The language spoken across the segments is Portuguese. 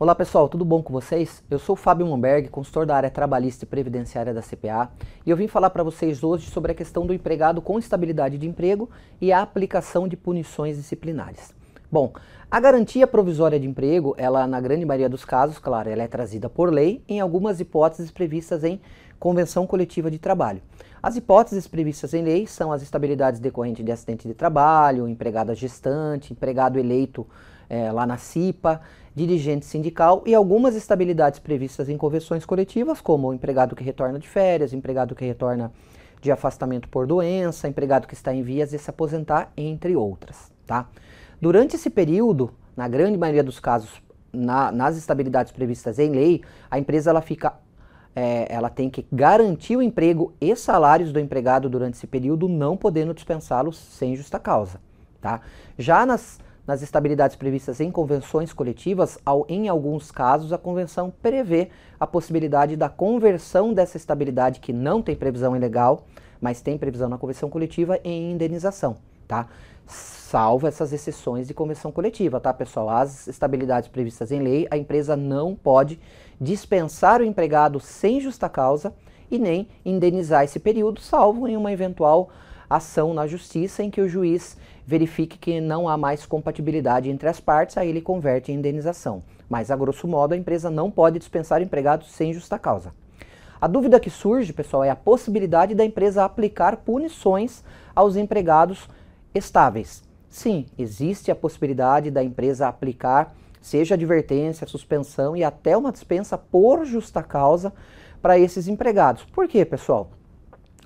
Olá pessoal, tudo bom com vocês? Eu sou o Fábio Momberg, consultor da área trabalhista e previdenciária da CPA, e eu vim falar para vocês hoje sobre a questão do empregado com estabilidade de emprego e a aplicação de punições disciplinares. Bom, a garantia provisória de emprego, ela na grande maioria dos casos, claro, ela é trazida por lei em algumas hipóteses previstas em convenção coletiva de trabalho. As hipóteses previstas em lei são as estabilidades decorrentes de acidente de trabalho, empregada gestante, empregado eleito é, lá na CIPA, dirigente sindical e algumas estabilidades previstas em convenções coletivas, como o empregado que retorna de férias, empregado que retorna de afastamento por doença, empregado que está em vias de se aposentar, entre outras. Tá? Durante esse período, na grande maioria dos casos, na, nas estabilidades previstas em lei, a empresa ela fica é, ela tem que garantir o emprego e salários do empregado durante esse período, não podendo dispensá-los sem justa causa. Tá? Já nas nas estabilidades previstas em convenções coletivas, ao, em alguns casos, a convenção prevê a possibilidade da conversão dessa estabilidade que não tem previsão em legal, mas tem previsão na convenção coletiva em indenização, tá? Salvo essas exceções de convenção coletiva, tá, pessoal? As estabilidades previstas em lei, a empresa não pode dispensar o empregado sem justa causa e nem indenizar esse período, salvo em uma eventual ação na justiça em que o juiz verifique que não há mais compatibilidade entre as partes, aí ele converte em indenização. Mas, a grosso modo, a empresa não pode dispensar empregados sem justa causa. A dúvida que surge, pessoal, é a possibilidade da empresa aplicar punições aos empregados estáveis. Sim, existe a possibilidade da empresa aplicar, seja advertência, suspensão e até uma dispensa por justa causa para esses empregados. Por quê, pessoal?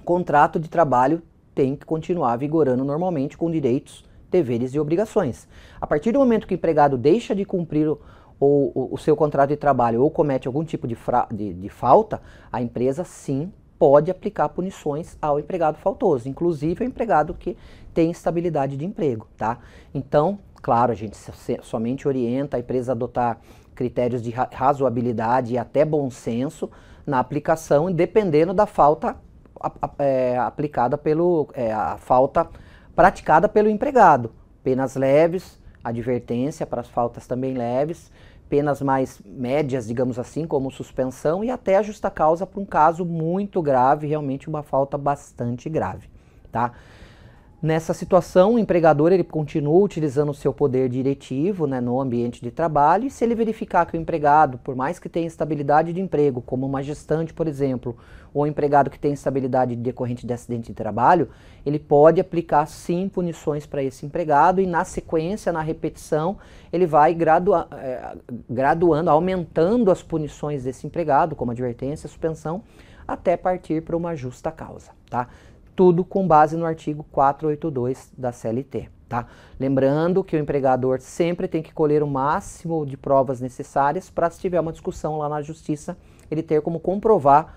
Contrato de trabalho tem que continuar vigorando normalmente com direitos, deveres e obrigações. A partir do momento que o empregado deixa de cumprir o, o, o seu contrato de trabalho ou comete algum tipo de, de, de falta, a empresa sim pode aplicar punições ao empregado faltoso, inclusive ao empregado que tem estabilidade de emprego, tá? Então, claro, a gente somente orienta a empresa a adotar critérios de razoabilidade e até bom senso na aplicação, dependendo da falta é, aplicada pelo é, a falta praticada pelo empregado. Penas leves, advertência para as faltas também leves, penas mais médias, digamos assim, como suspensão e até a justa causa para um caso muito grave, realmente uma falta bastante grave, tá? Nessa situação, o empregador ele continua utilizando o seu poder diretivo né, no ambiente de trabalho e se ele verificar que o empregado, por mais que tenha estabilidade de emprego, como uma gestante, por exemplo, ou um empregado que tem estabilidade decorrente de acidente de trabalho, ele pode aplicar sim punições para esse empregado e na sequência, na repetição, ele vai gradua é, graduando, aumentando as punições desse empregado, como advertência, suspensão, até partir para uma justa causa, tá? Tudo com base no artigo 482 da CLT. Tá? Lembrando que o empregador sempre tem que colher o máximo de provas necessárias para, se tiver uma discussão lá na justiça, ele ter como comprovar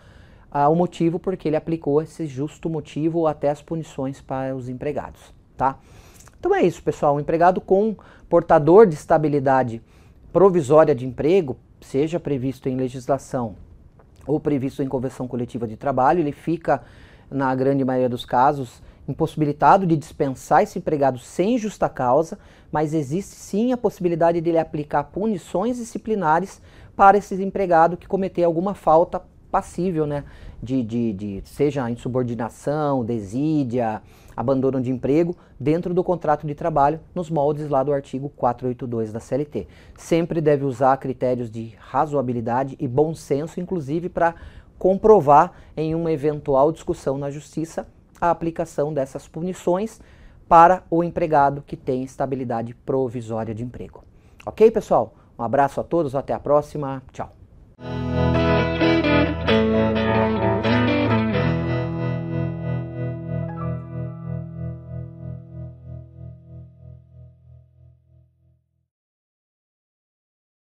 ah, o motivo porque ele aplicou esse justo motivo ou até as punições para os empregados. Tá? Então é isso, pessoal. O empregado com portador de estabilidade provisória de emprego, seja previsto em legislação ou previsto em convenção coletiva de trabalho, ele fica na grande maioria dos casos, impossibilitado de dispensar esse empregado sem justa causa, mas existe sim a possibilidade de ele aplicar punições disciplinares para esse empregado que cometer alguma falta passível, né? De, de, de seja insubordinação, desídia, abandono de emprego, dentro do contrato de trabalho, nos moldes lá do artigo 482 da CLT. Sempre deve usar critérios de razoabilidade e bom senso, inclusive para comprovar em uma eventual discussão na justiça a aplicação dessas punições para o empregado que tem estabilidade provisória de emprego. Ok, pessoal? Um abraço a todos, até a próxima. Tchau.